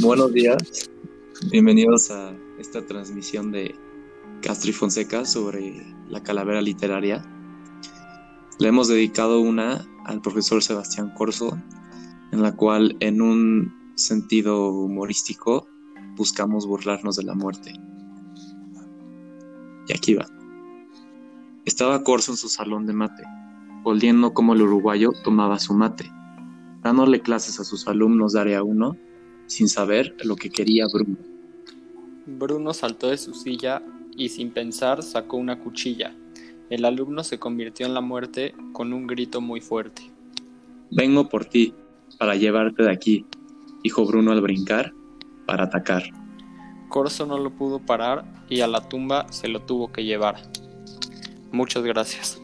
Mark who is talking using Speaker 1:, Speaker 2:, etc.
Speaker 1: Buenos días, bienvenidos a esta transmisión de Castro y Fonseca sobre la calavera literaria. Le hemos dedicado una al profesor Sebastián Corso, en la cual en un sentido humorístico buscamos burlarnos de la muerte. Y aquí va. Estaba Corso en su salón de mate, oliendo como el uruguayo tomaba su mate, dándole clases a sus alumnos de área 1 sin saber lo que quería Bruno.
Speaker 2: Bruno saltó de su silla y sin pensar sacó una cuchilla. El alumno se convirtió en la muerte con un grito muy fuerte.
Speaker 1: Vengo por ti, para llevarte de aquí, dijo Bruno al brincar, para atacar.
Speaker 2: Corso no lo pudo parar y a la tumba se lo tuvo que llevar. Muchas gracias.